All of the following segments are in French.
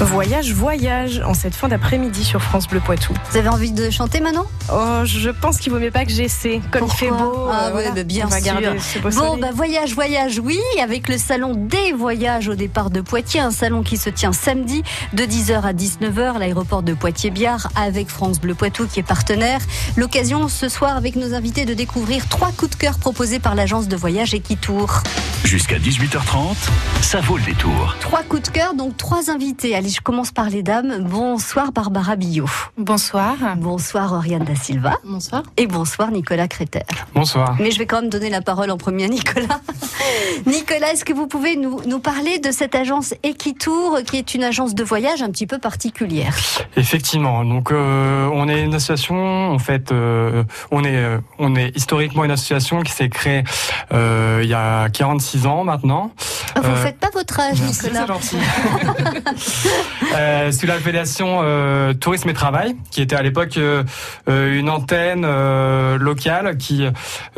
Voyage, voyage en cette fin d'après-midi sur France Bleu Poitou. Vous avez envie de chanter maintenant Oh, je pense qu'il vaut mieux pas que j'essaie. Comme il fait beau. Ah euh, ouais, bah, bien on va sûr. garder ce beau Bon, soleil. bah voyage, voyage, oui, avec le salon des voyages au départ de Poitiers, un salon qui se tient samedi de 10h à 19h, l'aéroport de Poitiers-Biard avec France Bleu Poitou qui est partenaire. L'occasion ce soir avec nos invités de découvrir trois coups de cœur proposés par l'agence de voyage Equitour. Jusqu'à 18h30, ça vaut le détour. Trois coups de cœur, donc trois invités. Allez, je commence par les dames. Bonsoir Barbara Billot. Bonsoir. Bonsoir Oriane da Silva. Bonsoir. Et bonsoir Nicolas Créter. Bonsoir. Mais je vais quand même donner la parole en premier à Nicolas. Nicolas, est-ce que vous pouvez nous, nous parler de cette agence Equitour, qui est une agence de voyage un petit peu particulière? Effectivement. Donc, euh, on est une association. En fait, euh, on est, euh, on est historiquement une association qui s'est créée euh, il y a 46 ans maintenant. Ah, Vous Euh, faites pas votre âge, Nicolas. c'est gentil. euh, sous l'appellation euh, Tourisme et Travail, qui était à l'époque euh, euh, une antenne euh, locale qui,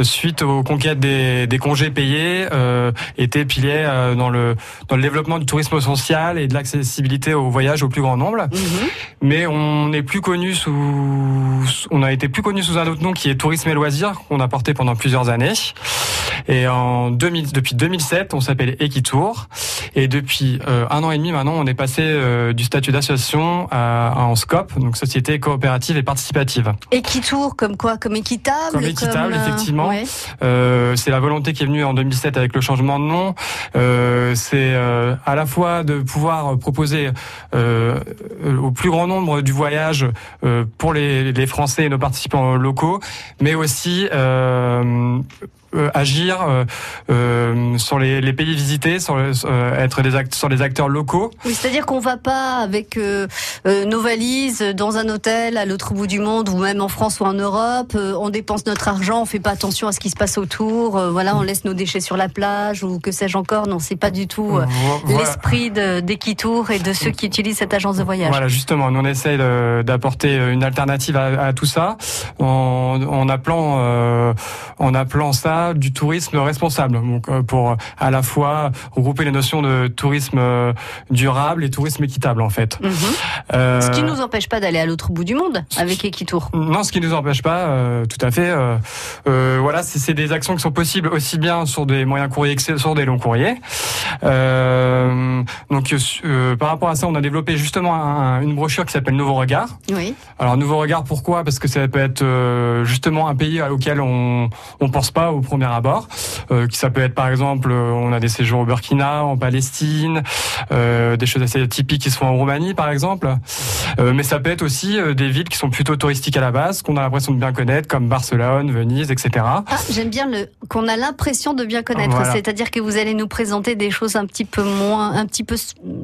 suite aux conquêtes des, des congés payés, euh, était pilier euh, dans le dans le développement du tourisme social et de l'accessibilité au voyage au plus grand nombre. Mhm. Mais on est plus connu sous, on a été plus connu sous un autre nom qui est Tourisme et Loisirs qu'on a porté pendant plusieurs années. Et en 2000, depuis 2007, on s'appelle Equitour. Et depuis euh, un an et demi maintenant, on est passé euh, du statut d'association à en SCOP, donc société coopérative et participative. Equitour, comme quoi Comme équitable Comme équitable, euh, effectivement. ouais. Euh, c'est la volonté qui est venue en 2007 avec le changement de nom. Euh, c'est euh, à la fois de pouvoir proposer euh, euh, au plus grand nombre du voyage euh, pour les, les Français et nos participants locaux, mais aussi euh, euh, agir euh, euh, sur les, les pays visités, sur, le- euh, être des act sur les acteurs locaux. Oui, c'est-à-dire qu'on va pas avec euh, euh, nos valises dans un hôtel à l'autre bout du monde ou même en France ou en Europe. euh, on dépense notre argent, on fait pas attention à ce qui se passe autour. euh, voilà, on laisse nos déchets sur la plage ou que sais-je encore. Non, c'est pas du tout euh, voilà. l'esprit de- d'Equitour et de ceux qui utilisent cette agence de voyage. Voilà, justement, nous on essaye d'apporter une alternative à, à tout ça en, en appelant euh, en appelant ça du tourisme responsable. Donc euh, pour à la fois regrouper les notions de tourisme euh, durable et tourisme équitable en fait. Mhm. Euh, Ce qui nous empêche pas d'aller à l'autre bout du monde avec Equitour. non, ce qui ne nous empêche pas, euh, tout à fait. euh, euh, voilà, c'est des actions qui sont possibles aussi bien sur des moyens courriers que sur des longs courriers. Euh, donc, euh, par rapport à ça, on a développé justement un- une brochure qui s'appelle Nouveau Regard. Oui. Alors nouveau regard pourquoi? Parce que ça peut être euh, justement un pays auquel on on pense pas au premier abord. Euh, qui ça peut être par exemple euh, on a des séjours au Burkina, en Palestine, euh, des choses assez typiques qui se font en Roumanie par exemple. Mais ça peut être aussi des villes qui sont plutôt touristiques à la base, qu'on a l'impression de bien connaître, comme Barcelone, Venise, etc. Ah, j'aime bien le qu'on a l'impression de bien connaître. Voilà. C'est-à-dire que vous allez nous présenter des choses un petit peu moins, un petit peu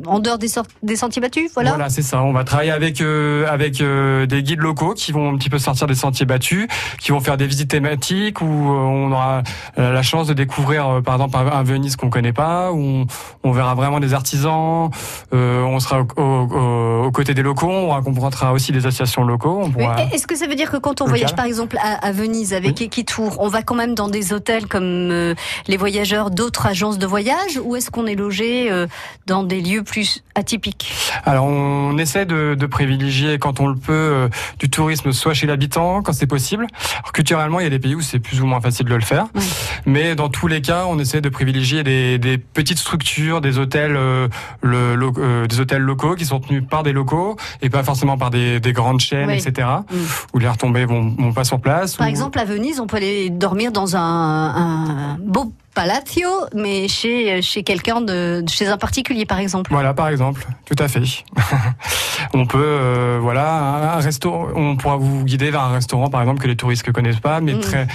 en dehors des, sentiers battus. Voilà. c'est ça. On va travailler avec euh, avec euh, des guides locaux qui vont un petit peu sortir des sentiers battus, qui vont faire des visites thématiques où on aura euh, la chance de découvrir, euh, par exemple, un, Venise qu'on connaît pas, où on, on verra vraiment des artisans. euh, on sera au- au- au- aux côtés des locaux. On rencontrera aussi des associations locaux. Est-ce que ça veut dire que quand on Local. voyage par exemple à, à Venise avec Equitour, on va quand même dans des hôtels comme euh, les voyageurs d'autres agences de voyage ou est-ce qu'on est logé euh, dans des lieux plus atypiques? Alors on essaie de, de privilégier quand on le peut du tourisme soit chez l'habitant quand c'est possible. Alors, culturellement il y a des pays où c'est plus ou moins facile de le faire, Oui. mais dans tous les cas on essaie de privilégier des, des petites structures, des hôtels, euh, le, lo- euh, des hôtels locaux qui sont tenus par des locaux et pas forcément par des, des grandes chaînes, Oui. etc. Mm. Où les retombées vont, vont pas sur place. Par ou- exemple, à Venise, on peut aller dormir dans un, un beau palazzo, mais chez, chez quelqu'un de, chez un particulier, par exemple. Voilà, par exemple, tout à fait. on peut, euh, voilà, un, restaurant, on pourra vous guider vers un restaurant, par exemple, que les touristes ne connaissent pas, mais Mm. très,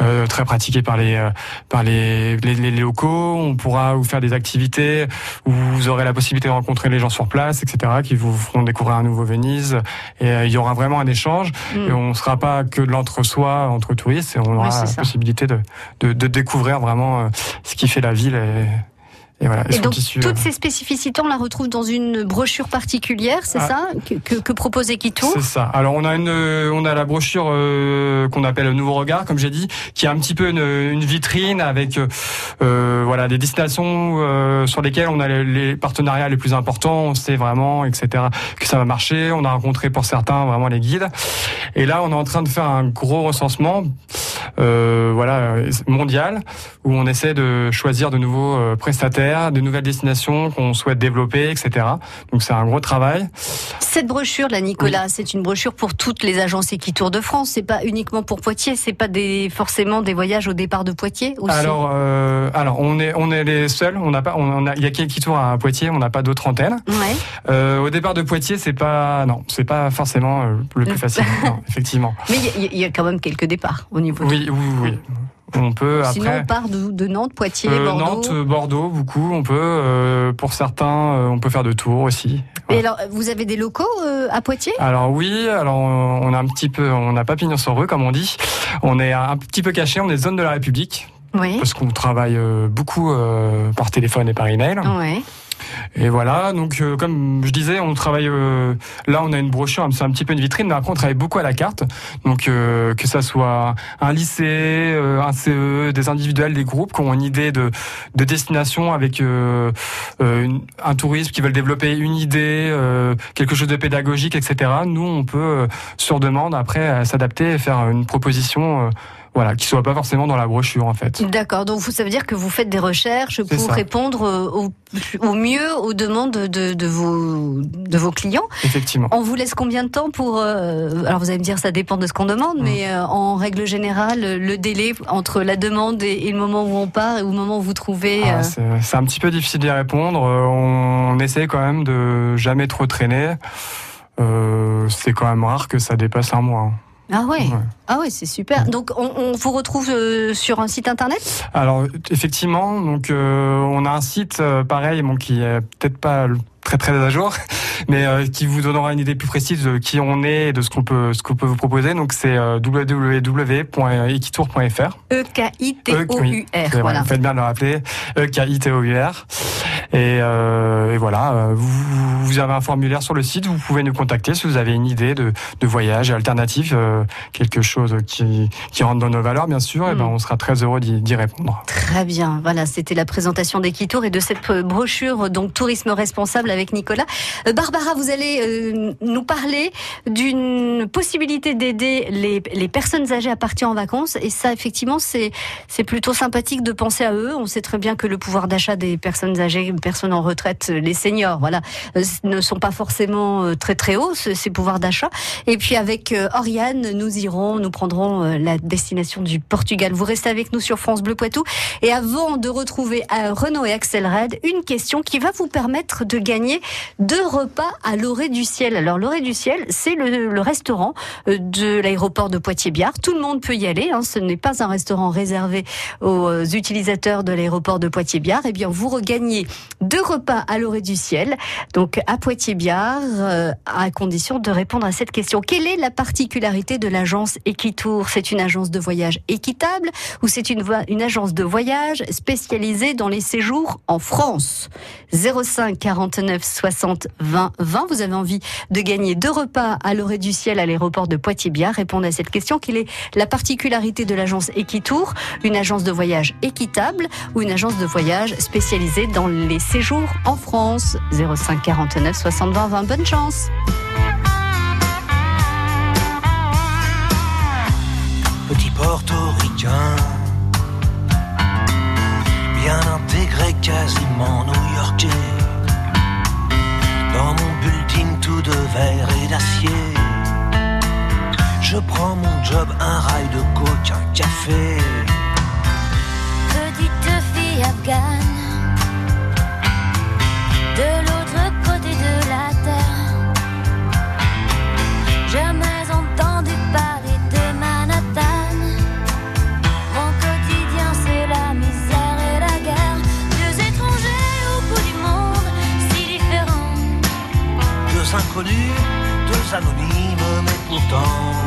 euh, très pratiqué par les, euh, par les, les, les locaux. On pourra vous faire des activités où vous aurez la possibilité de rencontrer les gens sur place, etc., qui vous feront découvrir un nouveau Venise. Et il y aura vraiment un échange. Mm. Et on ne sera pas que de l'entre-soi entre touristes, et on aura la ça. possibilité de, de, de découvrir vraiment ce qui fait la ville et, Et voilà. Et donc, tissu, toutes euh, ces spécificités, on la retrouve dans une brochure particulière, c'est Ah. ça que, que, propose Equitour C'est ça. Alors on a une, euh, on a la brochure euh, qu'on appelle le Nouveau Regard, comme j'ai dit, qui est un petit peu une, une vitrine avec, euh, euh, voilà, des destinations euh, sur lesquelles on a les, les partenariats les plus importants. On sait vraiment, etc., que ça va marcher. On a rencontré pour certains vraiment les guides. Et là, on est en train de faire un gros recensement, euh, voilà, mondial, où on essaie de choisir de nouveaux euh, de nouvelles destinations qu'on souhaite développer, etc. Donc c'est un gros travail. Cette brochure, là, Nicolas, c'est une brochure pour toutes les agences Equitour de France. C'est pas uniquement pour Poitiers. C'est pas des, forcément des voyages au départ de Poitiers aussi? Alors, euh, alors on est on est les seuls. On n'a pas, on il y a quelques tours à Poitiers. On n'a pas d'autres antennes. Ouais. Euh, au départ de Poitiers, c'est pas, non, c'est pas forcément euh, le plus facile. non, effectivement. Mais il y, a- il y a quand même quelques départs au niveau. Oui, oui, oui. On peut Sinon, après. on part de, de Nantes, Poitiers, euh, Bordeaux. Nantes, euh, Bordeaux, beaucoup. On peut, euh, pour certains, euh, on peut faire de tours aussi. Et alors, vous avez des locaux à Poitiers? Alors oui, alors on a un petit peu, on n'a pas pignon sur rue comme on dit. On est un petit peu caché, on est zone de la République Oui. parce qu'on travaille beaucoup par téléphone et par email. Ouais. Et voilà, donc euh, comme je disais, on travaille. euh, là, on a une brochure, c'est un petit peu une vitrine, mais après on travaille beaucoup à la carte. Donc euh, que ça soit un lycée, euh, un CE, des individuels, des groupes qui ont une idée de, de destination avec euh, euh, une- un tourisme qui veulent développer une idée, quelque chose de pédagogique, etc. Nous, on peut sur demande après s'adapter et faire une proposition. Voilà, qui soit pas forcément dans la brochure en fait. D'accord. Donc, vous, ça veut dire que vous faites des recherches pour ça. répondre euh, au, au mieux aux demandes de, de, vos, de vos clients. Effectivement. On vous laisse combien de temps pour euh, Alors, vous allez me dire, ça dépend de ce qu'on demande, Mm. mais euh, en règle générale, le délai entre la demande et, et le moment où on part et au moment où vous trouvez. Ah, euh, c'est un petit peu difficile d'y répondre. Euh, On essaie quand même de jamais trop traîner. C'est quand même rare que ça dépasse un mois. Ah ouais. Ouais. Ah ouais, c'est super. Donc, on, on vous retrouve euh, sur un site internet? Alors effectivement, donc euh, on a un site euh, pareil, bon, qui est peut-être pas le- très très à jour, mais euh, qui vous donnera une idée plus précise de qui on est et de ce qu'on peut ce qu'on peut vous proposer. Donc c'est euh, www.equitour.fr. E E-K-I-T-O-U-R. C'est vrai, Voilà. vous faites bien de le rappeler. E E-K-I-T-O-U-R. Et, euh, et voilà, euh, vous, vous avez un formulaire sur le site, vous pouvez nous contacter si vous avez une idée de, de voyage alternatif, euh, quelque chose qui, qui rentre dans nos valeurs, bien sûr, et ben Mm. on sera très heureux d'y répondre. Très bien. Voilà, c'était la présentation d'Equitour et de cette brochure, donc Tourisme responsable avec Nicolas. Euh, Barbara, vous allez euh, nous parler d'une possibilité d'aider les, personnes âgées à partir en vacances. Et ça, effectivement, c'est plutôt sympathique de penser à eux. On sait très bien que le pouvoir d'achat des personnes âgées, personnes en retraite, euh, les seniors, voilà, ne sont pas forcément très très hauts ce- ces pouvoirs d'achat. Et puis avec Oriane, nous irons, nous prendrons la destination du Portugal. Vous restez avec nous sur France Bleu Poitou. Et avant de retrouver Renaud et Axel Red, une question qui va vous permettre de gagner deux repas à l'orée du ciel. Alors l'orée du ciel, c'est le, restaurant euh, de l'aéroport de Poitiers-Biard. Tout le monde peut y aller. Hein. Ce n'est pas un restaurant réservé aux euh, utilisateurs de l'aéroport de Poitiers-Biard. Eh bien, vous regagnez deux repas à l'orée du ciel, donc à Poitiers-Biard, euh, à condition de répondre à cette question. Quelle est la particularité de l'agence Equitour? C'est une agence de voyage équitable ou c'est une agence de voyage spécialisée dans les séjours en France? 05 49 60 20 20. Vous avez envie de gagner deux repas à l'orée du ciel à l'aéroport de Poitiers-Biard. Répondez à cette question. Quelle est la particularité de l'agence Equitour? Une agence de voyage équitable ou une agence de voyage spécialisée dans les séjours en France? 05 49 60 20 20. Bonne chance petit portoricain, bien intégré, quasiment new-yorkais. Verre et d'acier, je prends mon job, un rail de coke, un café. Petite fille afghane, deux anonymes, mais pourtant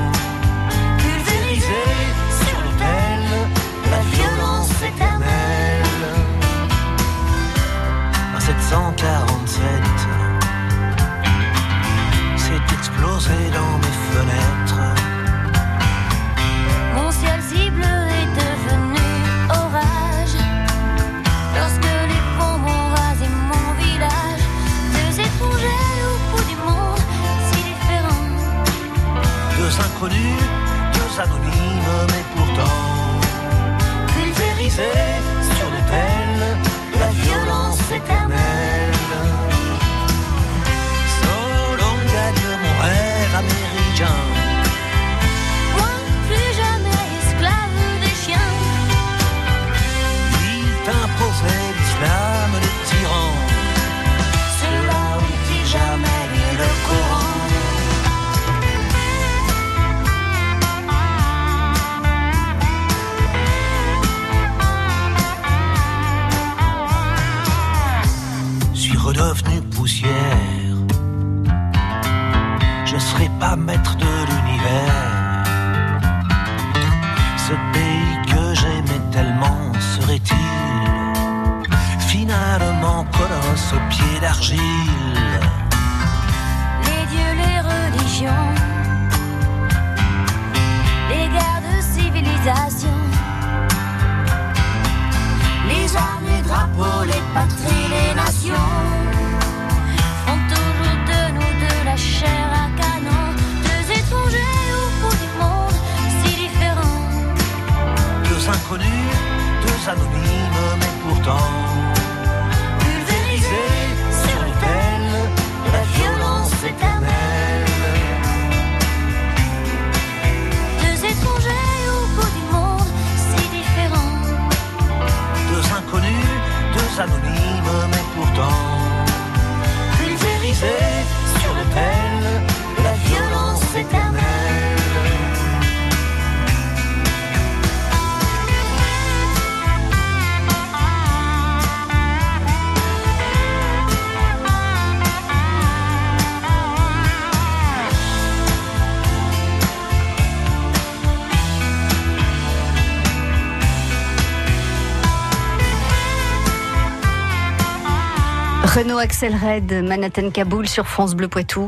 Renault Axel Red, Manhattan Kaboul sur France Bleu Poitou.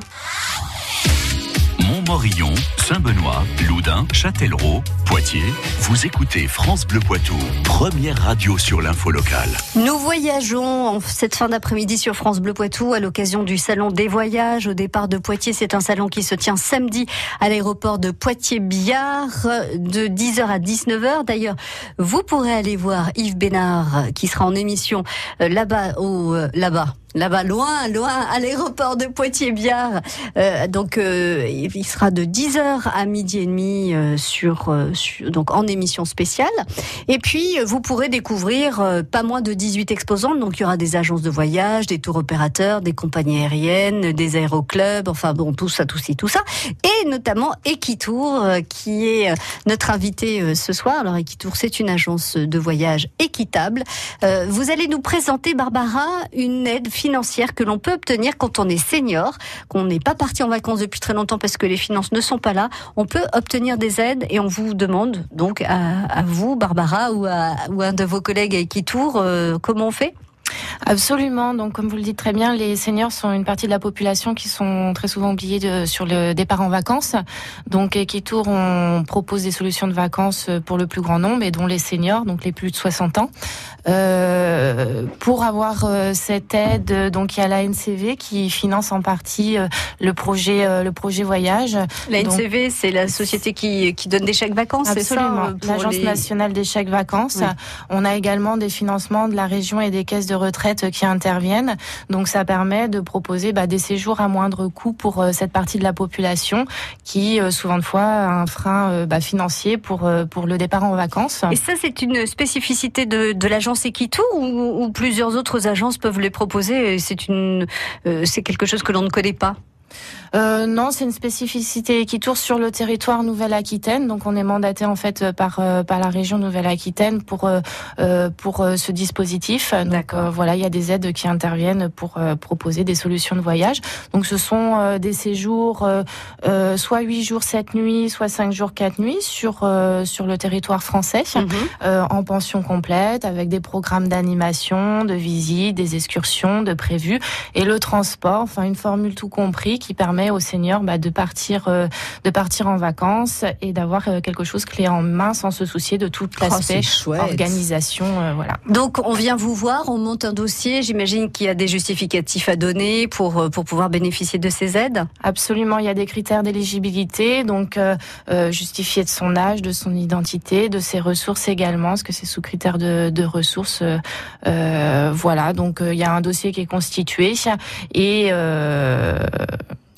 Montmorillon, Saint-Benoît, Loudun, Châtellerault, Poitiers. Vous écoutez France Bleu Poitou, première radio sur l'info locale. Nous voyageons cette fin d'après-midi sur France Bleu Poitou à l'occasion du salon des voyages au départ de Poitiers. C'est un salon qui se tient samedi à l'aéroport de Poitiers-Biard de 10h à 19h. D'ailleurs, vous pourrez aller voir Yves Bénard qui sera en émission euh, là-bas au euh, là-bas là-bas, loin, loin, à l'aéroport de Poitiers-Biard. Euh, donc, euh, il sera de 10h à midi et demi euh, sur, euh, sur- donc en émission spéciale. Et puis, euh, vous pourrez découvrir euh, pas moins de 18 exposants. Donc, il y aura des agences de voyage, des tours opérateurs, des compagnies aériennes, des aéroclubs, enfin bon, tout ça, tout ci, tout ça. Et notamment Equitour, qui est notre invité ce soir. Alors, Equitour, c'est une agence de voyage équitable. Vous allez nous présenter, Barbara, une aide financière que l'on peut obtenir quand on est senior, qu'on n'est pas parti en vacances depuis très longtemps parce que les finances ne sont pas là. On peut obtenir des aides et on vous demande donc à, vous, Barbara, ou à, ou un de vos collègues à Equitour, euh, comment on fait? Absolument. Donc, comme vous le dites très bien, les seniors sont une partie de la population qui sont très souvent oubliés de- sur le départ en vacances. Donc, Equitour, on propose des solutions de vacances pour le plus grand nombre et dont les seniors, donc les plus de 60 ans. Euh, pour avoir euh, cette aide, donc il y a la NCV qui finance en partie euh, le projet, le projet voyage. La NCV, c'est la société qui, qui donne des chèques vacances, c'est ça Absolument. L'Agence les- nationale des chèques vacances. Oui. On a également des financements de la région et des caisses de retraite qui interviennent. Donc ça permet de proposer bah, des séjours à moindre coût pour euh, cette partie de la population qui euh, souvent de fois a un frein euh, bah, financier pour pour le départ en vacances. Et ça, c'est une spécificité de, de l'agence Equitour ou, plusieurs autres agences peuvent les proposer C'est une, c'est quelque chose que l'on ne connaît pas? Euh, non, c'est une spécificité qui tourne sur le territoire Nouvelle-Aquitaine. Donc, on est mandaté en fait par euh, par la région Nouvelle-Aquitaine pour euh, euh, pour euh, ce dispositif. Donc D'accord. euh, voilà, il y a des aides qui interviennent pour euh, proposer des solutions de voyage. Donc, ce sont euh, des séjours euh, euh, soit 8 jours 7 nuits, soit 5 jours 4 nuits sur euh, sur le territoire français. Mhm. euh, en pension complète avec des programmes d'animation, de visite, des excursions, de prévues et le transport, enfin une formule tout compris qui permet aux seniors bah, de partir euh, de partir en vacances et d'avoir euh, quelque chose clé en main sans se soucier de tout Oh, l'aspect chouette. organisation euh, voilà. Donc on vient vous voir, on monte un dossier. J'imagine qu'il y a des justificatifs à donner pour pour pouvoir bénéficier de ces aides. Absolument, il y a des critères d'éligibilité, donc justifier de son âge, de son identité, de ses ressources également, parce que c'est sous critères de, de ressources. euh, voilà, donc euh, il y a un dossier qui est constitué et euh,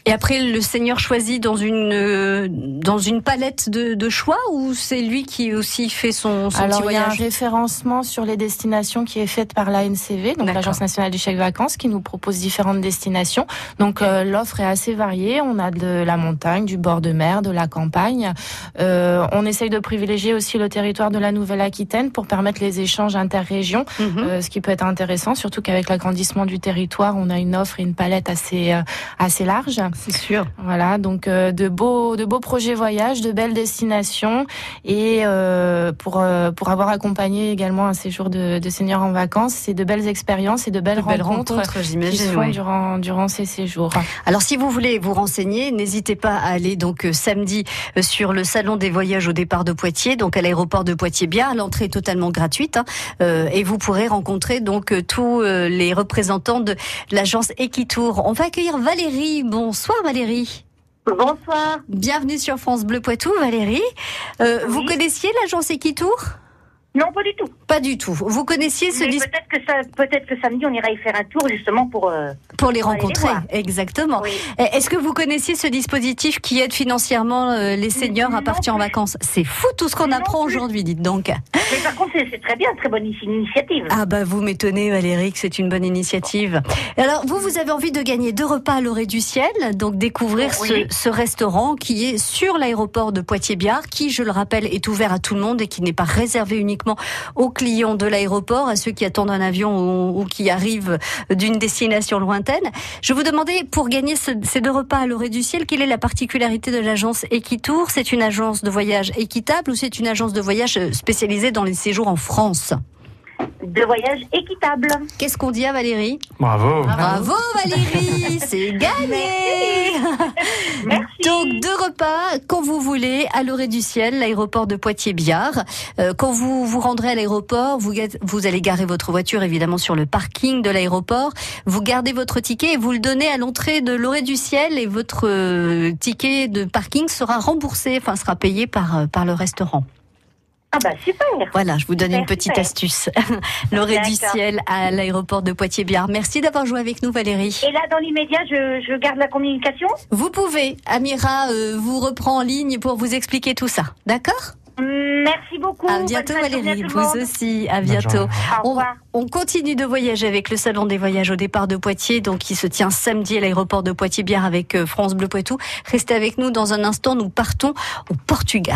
Et après, le seigneur choisit dans une euh, dans une palette de, de choix ou c'est lui qui aussi fait son, son alors petit il y a un voyage? référencement sur les destinations qui est faite par l'ANCV, donc l'Agence nationale du chèque vacances, qui nous propose différentes destinations. Donc euh, l'offre est assez variée. On a de la montagne, du bord de mer, de la campagne. Euh, on essaye de privilégier aussi le territoire de la Nouvelle-Aquitaine pour permettre les échanges interrégions, Mhm. euh, ce qui peut être intéressant, surtout qu'avec l'agrandissement du territoire, on a une offre et une palette assez euh, assez large. C'est sûr. Voilà, donc euh, de beaux de beaux projets voyages, de belles destinations et euh, pour euh, pour avoir accompagné également un séjour de, de seniors en vacances, c'est de belles expériences et de belles, De belles rencontres, rencontres, qui se j'imagine. font ouais. durant durant ces séjours. Alors si vous voulez vous renseigner, n'hésitez pas à aller donc euh, samedi euh, sur le salon des voyages au départ de Poitiers, donc à l'aéroport de Poitiers-Bien. L'entrée est totalement gratuite hein, euh, et vous pourrez rencontrer donc tous les représentants de l'agence Equitour. On va accueillir Valérie. Bonsoir Valérie. Bonsoir. Bienvenue sur France Bleu Poitou, Valérie. Euh, Vous connaissiez l'agence Equitour? Non, pas du tout. Pas du tout. Vous connaissiez ce Mais dis- peut-être que ça, peut-être que samedi on ira y faire un tour justement pour. euh, pour les pour aller les rencontrer. Exactement. Oui. Eh, Est-ce que vous connaissiez ce dispositif qui aide financièrement euh, les seniors à partir en vacances? C'est fou tout ce qu'on apprend aujourd'hui, dites donc. Mais par contre, c'est c'est très bien, très bonne initiative. Ah bah vous m'étonnez Valérie que c'est une bonne initiative. Alors vous, vous avez envie de gagner deux repas à l'orée du ciel, donc découvrir Oui. ce, ce restaurant qui est sur l'aéroport de Poitiers-Biard, qui je le rappelle est ouvert à tout le monde et qui n'est pas réservé uniquement aux clients de l'aéroport, à ceux qui attendent un avion ou, qui arrivent d'une destination lointaine. Je vous demandais pour gagner ce- ces deux repas à l'orée du ciel, quelle est la particularité de l'agence Equitour? C'est une agence de voyage équitable ou c'est une agence de voyage euh, spécialisée dans les séjours en France? De voyage équitable. Qu'est-ce qu'on dit à Valérie Bravo. Bravo Valérie, c'est gagné. Merci. Donc deux repas quand vous voulez à l'orée du ciel, l'aéroport de Poitiers-Biard. Euh, quand vous vous rendrez à l'aéroport, vous, vous allez garer votre voiture évidemment sur le parking de l'aéroport. Vous gardez votre ticket et vous le donnez à l'entrée de l'orée du ciel et votre euh, ticket de parking sera remboursé, enfin sera payé par euh, par le restaurant. Ah bah super. Voilà, je vous donne une petite super. astuce. l'orée du ciel à l'aéroport de Poitiers-Biard. Merci d'avoir joué avec nous Valérie. Et là, dans l'immédiat, je, je garde la communication. Vous pouvez. Amira euh, vous reprend en ligne pour vous expliquer tout ça. D'accord? Merci beaucoup. À bientôt Valérie. à Vous aussi. À bientôt. On, revoir. on continue de voyager avec le Salon des voyages au départ de Poitiers, donc qui se tient samedi à l'aéroport de Poitiers-Bière avec euh, France Bleu Poitou. Restez avec nous dans un instant. Nous partons au Portugal.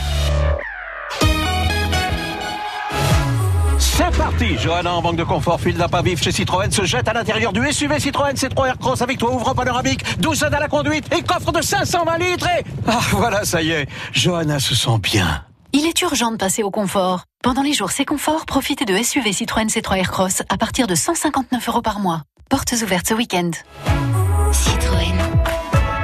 C'est parti Johanna en banque de confort, file d'un pas vif chez Citroën, se jette à l'intérieur du SUV Citroën C3 Aircross avec toit ouvre panoramique, 12 aides à la conduite et coffre de 520 litres et... Ah voilà, ça y est, Johanna se sent bien. Il est urgent de passer au confort. Pendant les jours C'est confort, profitez de SUV Citroën C3 Aircross à partir de 159 euros par mois. Portes ouvertes ce week-end.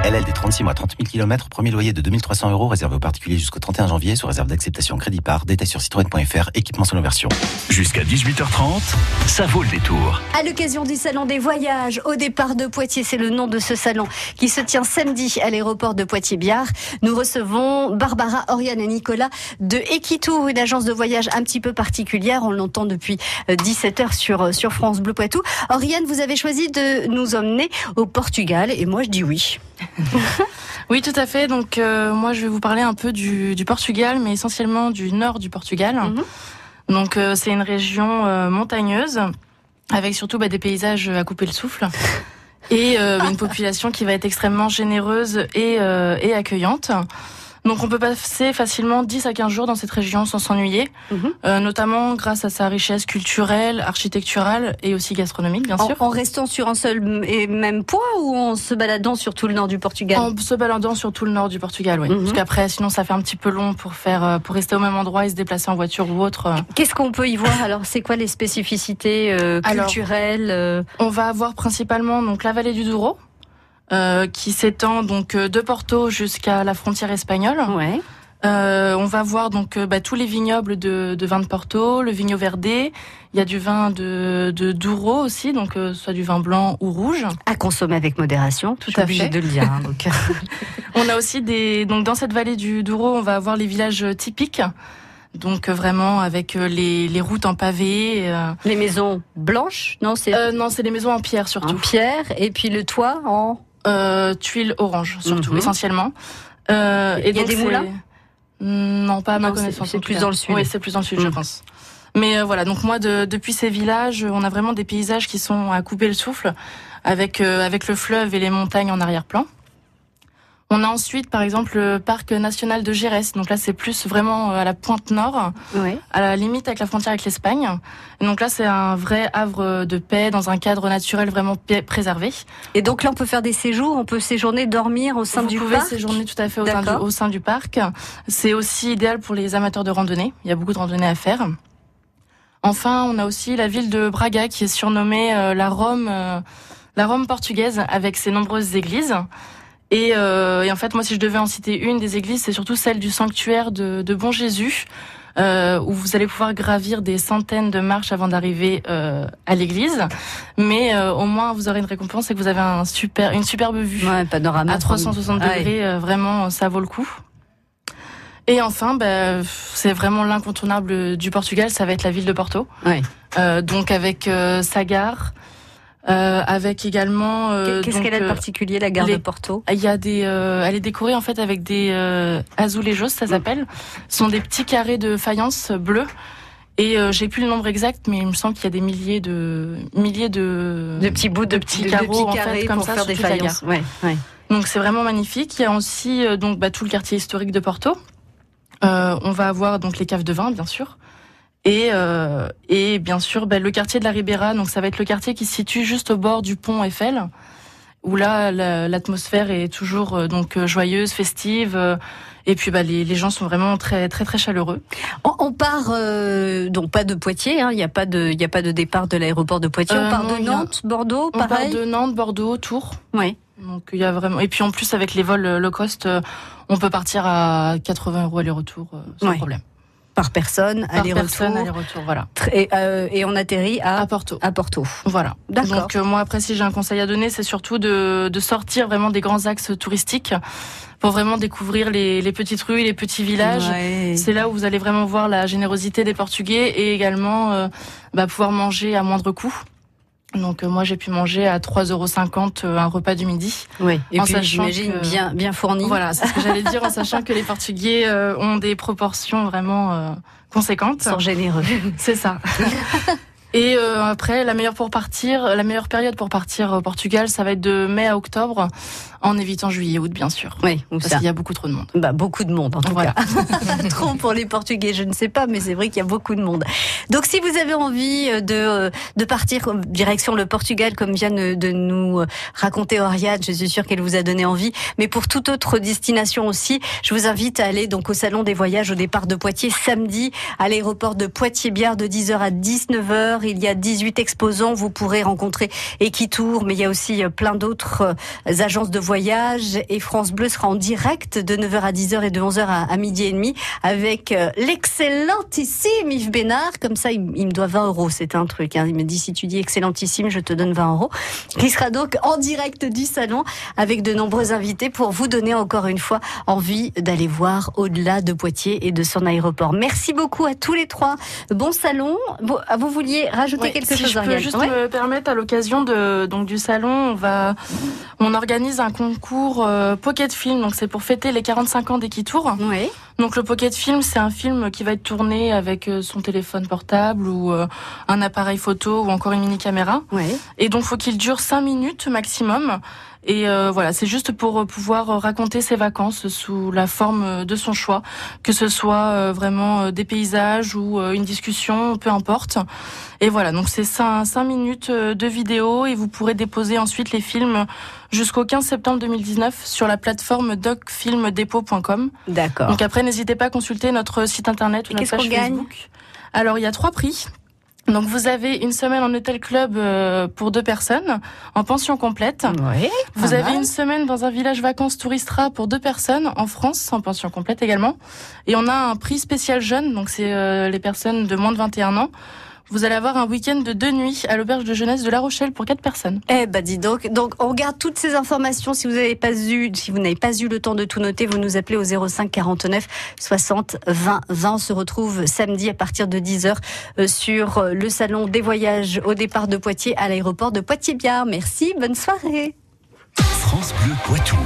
Citroën. LL des 36 mois, 30 000 km, premier loyer de 2300 euros réservé aux particuliers jusqu'au 31 janvier sous réserve d'acceptation crédit par. Détails sur citroën.fr, équipement selon version. Jusqu'à 18h30, ça vaut le détour. À l'occasion du salon des voyages, au départ de Poitiers, c'est le nom de ce salon qui se tient samedi à l'aéroport de Poitiers-Biard. Nous recevons Barbara, Oriane et Nicolas de Equitour, une agence de voyage un petit peu particulière. On l'entend depuis 17h sur, sur France Bleu Poitou. Oriane, vous avez choisi de nous emmener au Portugal et moi je dis oui. Oui, tout à fait. Donc euh, moi, je vais vous parler un peu du, du Portugal, mais essentiellement du nord du Portugal. Donc euh, c'est une région euh, montagneuse, avec surtout bah, des paysages à couper le souffle. Et une population qui va être extrêmement généreuse et, et accueillante. Donc on peut passer facilement 10 à 15 jours dans cette région sans s'ennuyer, euh, notamment grâce à sa richesse culturelle, architecturale et aussi gastronomique, bien En, sûr. en restant sur un seul et même point ou en se baladant sur tout le nord du Portugal? En se baladant sur tout le nord du Portugal, oui. Parce qu'après, sinon, ça fait un petit peu long pour faire, euh, pour rester au même endroit et se déplacer en voiture ou autre. euh. Qu'est-ce qu'on peut y voir? Alors C'est quoi les spécificités euh, culturelles On va avoir principalement donc la vallée du Douro, euh, qui s'étend donc euh, de Porto jusqu'à la frontière espagnole. Euh, on va voir donc euh, bah, tous les vignobles de, de vin de Porto, le vigno verdé. Il y a du vin de, de Douro aussi, donc euh, soit du vin blanc ou rouge. À consommer avec modération, tout à fait. de le dire. hein, donc. On a aussi des donc dans cette vallée du Douro, on va avoir les villages typiques. Donc euh, vraiment avec les, les routes en pavé. euh. Les maisons blanches Non, c'est Euh, non, c'est les maisons en pierre surtout. en pierre et puis le toit en Euh, tuiles orange surtout Mhm. essentiellement. Euh, Il y a des moulins Non, pas à ma Non, connaissance. c'est plus dans le sud. Oui, c'est plus dans le sud, je Mhm. pense. Mais euh, voilà, donc moi, de- depuis ces villages, on a vraiment des paysages qui sont à couper le souffle, avec euh, avec le fleuve et les montagnes en arrière-plan. On a ensuite, par exemple, le parc national de Gérès. Donc là, c'est plus vraiment euh, à la pointe nord, à la limite avec la frontière avec l'Espagne. Donc là, c'est un vrai havre de paix dans un cadre naturel vraiment préservé. Et donc là, on peut faire des séjours, on peut séjourner, dormir au sein Vous du pouvez parc. séjourner tout à fait au sein, du, D'accord. au sein du parc. C'est aussi idéal pour les amateurs de randonnée. Il y a beaucoup de randonnées à faire. Enfin, on a aussi la ville de Braga qui est surnommée euh, la Rome, euh, la Rome portugaise avec ses nombreuses églises. Et, euh, et en fait, moi, si je devais en citer une des églises, c'est surtout celle du sanctuaire de, de Bon Jésus, euh, où vous allez pouvoir gravir des centaines de marches avant d'arriver euh, à l'église. Mais euh, au moins, vous aurez une récompense, c'est que vous avez un super, une superbe vue panorama à 360 Ah ouais. degrés. euh, vraiment, ça vaut le coup. Et enfin, bah, c'est vraiment l'incontournable du Portugal, ça va être la ville de Porto. Euh, donc avec euh, sa gare, euh, avec également. euh, Qu'est-ce qu'elle a de euh, particulier, la gare les- de Porto Il y a des, euh, elle est décorée en fait avec des euh, azulejos, ça s'appelle. Ce sont des petits carrés de faïence bleus. Et euh, j'ai plus le nombre exact, mais il me semble qu'il y a des milliers de milliers de De petits bouts de, petits de- carreaux petits en carrés fait, comme pour ça faire sur des faïences. Ouais, ouais. Donc c'est vraiment magnifique. Il y a aussi euh, donc bah, tout le quartier historique de Porto. Euh, on va avoir donc les caves de vin, bien sûr. Et, euh, et bien sûr, bah, le quartier de la Ribera, donc ça va être le quartier qui se situe juste au bord du pont Eiffel, où là la- l'atmosphère est toujours euh, donc euh, joyeuse, festive, euh, et puis bah, les, les gens sont vraiment très très très chaleureux. On, on part euh, donc pas de Poitiers, hein, il n'y a pas de il y a pas de départ de l'aéroport de Poitiers. Euh, on part non, de a- Nantes, Bordeaux, On pareil. part de Nantes, Bordeaux, Tours. Ouais. Donc il y a vraiment et puis en plus avec les vols low cost, on peut partir à 80 euros aller-retour sans Ouais. problème. Par personne, aller-retour. aller-retour, voilà. Et, euh, et on atterrit à, Porto. À Porto. Voilà. D'accord. Donc euh, moi après si j'ai un conseil à donner, c'est surtout de, de sortir vraiment des grands axes touristiques pour vraiment découvrir les, les petites rues, les petits villages. Ouais. C'est là où vous allez vraiment voir la générosité des Portugais et également euh, bah, pouvoir manger à moindre coût. Donc euh, moi j'ai pu manger à 3,50 euros un repas du midi. Oui. Et En puis sachant j'imagine que- bien bien fourni. Voilà, c'est ce que j'allais dire en sachant que les Portugais euh, ont des proportions vraiment euh, conséquentes. Ils sont généreux. C'est ça. Et euh, après, la meilleure pour partir, la meilleure période pour partir au Portugal, ça va être de mai à octobre, en évitant juillet, août, bien sûr. Oui, où Parce qu'il y a beaucoup trop de monde. Bah, beaucoup de monde en tout Voilà. cas. Trop pour les Portugais, je ne sais pas, mais c'est vrai qu'il y a beaucoup de monde. Donc si vous avez envie euh, de, euh, de partir en direction le Portugal, comme vient de, nous euh, raconter Oriane, je suis sûre qu'elle vous a donné envie, mais pour toute autre destination aussi, je vous invite à aller donc au Salon des Voyages au départ de Poitiers samedi, à l'aéroport de Poitiers-Biard de 10h à 19h. heure, il y a 18 exposants. Vous pourrez rencontrer Equitour, mais il y a aussi euh, plein d'autres euh, agences de voyage. Et France Bleu sera en direct de 9h à 10h et de 11h à, à midi et demi avec euh, l'excellentissime Yves Bénard. Comme ça, il, me doit 20 euros. C'est un truc. Hein. Il me dit si tu dis excellentissime, je te donne 20 euros. Qui sera donc en direct du salon avec de nombreux invités pour vous donner encore une fois envie d'aller voir au-delà de Poitiers et de son aéroport. Merci beaucoup à tous les trois. Bon salon. Bon, ah, vous vouliez rajouter quelque si chose, je peux juste Ouais. me permettre à l'occasion de donc du salon, on va on organise un concours euh, Pocket Film donc c'est pour fêter les 45 ans d'Equitour. Oui. Donc le Pocket Film, c'est un film qui va être tourné avec euh, son téléphone portable ou euh, un appareil photo ou encore une mini caméra. Et donc faut qu'il dure 5 minutes maximum. Et euh, voilà, c'est juste pour pouvoir raconter ses vacances sous la forme de son choix, que ce soit vraiment des paysages ou une discussion, peu importe. Et voilà, donc c'est 5, minutes euh, de vidéo et vous pourrez déposer ensuite les films jusqu'au 15 septembre 2019 sur la plateforme docfilmdepot.com. D'accord. Donc après, n'hésitez pas à consulter notre site internet ou notre page gagne Facebook. Alors, il y a trois prix. Donc vous avez une semaine en hôtel club euh, pour deux personnes en pension complète. Oui. Vous avez mal. une semaine dans un village vacances touristra pour deux personnes en France en pension complète également. Et on a un prix spécial jeune, donc c'est euh, les personnes de moins de 21 ans. Vous allez avoir un week-end de deux nuits à l'auberge de jeunesse de La Rochelle pour quatre personnes. Eh ben dis donc, donc on regarde toutes ces informations. Si vous n'avez pas eu, si vous n'avez pas eu le temps de tout noter, vous nous appelez au 05 49 60 20 20. On se retrouve samedi à partir de 10h sur euh, le salon des voyages au départ de Poitiers à l'aéroport de Poitiers-Biard. Merci, bonne soirée. France Bleu Poitou.